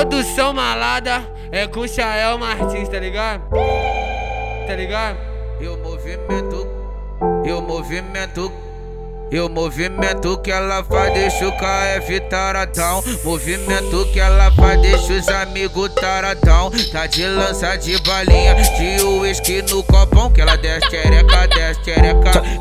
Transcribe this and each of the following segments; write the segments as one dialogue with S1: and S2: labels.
S1: Produção malada é com Chael Martins, tá ligado? Tá ligado?
S2: E o movimento, e o movimento e o movimento que ela faz deixa o KF taradão Movimento que ela faz deixa os amigos taradão Tá de lança de balinha, de uísque no copão Que ela desce tchereca, desce tchereca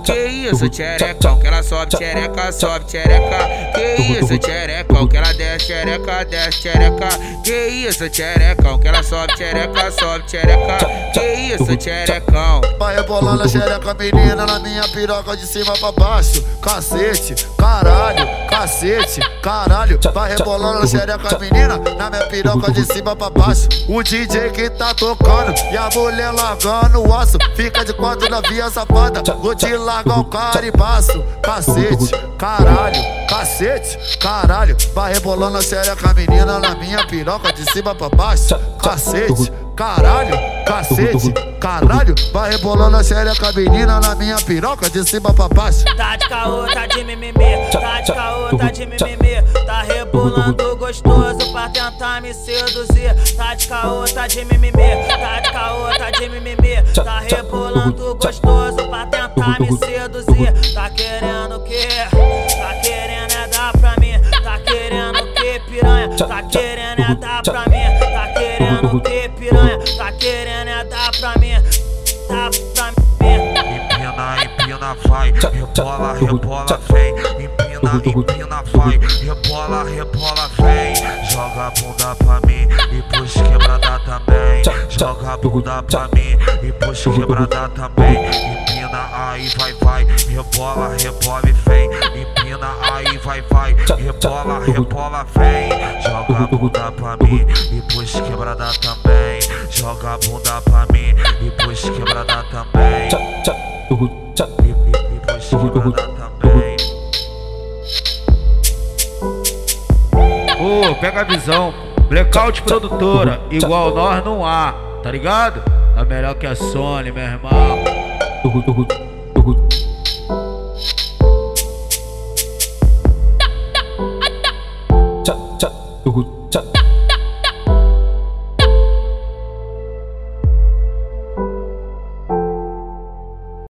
S2: Que isso tcherecão, que ela sobe tchereca, sobe tchereca. Que isso tcherecão, que ela desce tchereca, desce tchereca. Que isso tcherecão, que ela sobe tchereca, sobe tchereca. Que isso tcherecão.
S3: Vai rebolando a xereca menina na minha piroca de cima pra baixo. Cacete, caralho, cacete, caralho. Vai rebolando a xereca menina na minha piroca de cima pra baixo. O DJ que tá tocando e a mulher largando o osso. Fica de quatro na via safada, vou te largar o caribaço. Cacete, caralho, cacete, caralho. Vai rebolando a xereca menina na minha piroca de cima pra baixo. Cacete, caralho, cacete, caralho. Vai rebolando a xereca menina na minha piroca de cima pra baixo.
S4: Tá de caô, tá de mimimi, tá de caô, tá de mimimi. Tá rebolando gostoso pra tentar me seduzir. Tá de caô, tá de mimimi, tá de caô, tá de mimimi. Tá rebolando gostoso pra tentar me seduzir. Tá querendo o quê? Tá querendo é dar pra mim. Tá querendo o quê, piranha? Tá querendo é dar pra mim. Tá querendo o quê, piranha? Querendo é dar pra mim. Dá pra mim.
S2: Empina, empina, vai, rebola, rebola, vem. Empina, empina, vai, rebola, rebola, vem. Joga a bunda pra mim e puxa quebrada também. Joga a bunda pra mim e puxa quebrada também. Empina, aí vai, vai, rebola, rebola e vem. Empina, aí vai, vai, rebola, rebola, vem. Joga a bunda pra mim e puxa quebrada também. Joga a bunda pra mim. E puxa quebrada também. E, e, e puxa quebrada também.
S5: Ô, pega a visão. Blackout produtora, igual nós não há, tá ligado? Tá melhor que a Sony, meu irmão.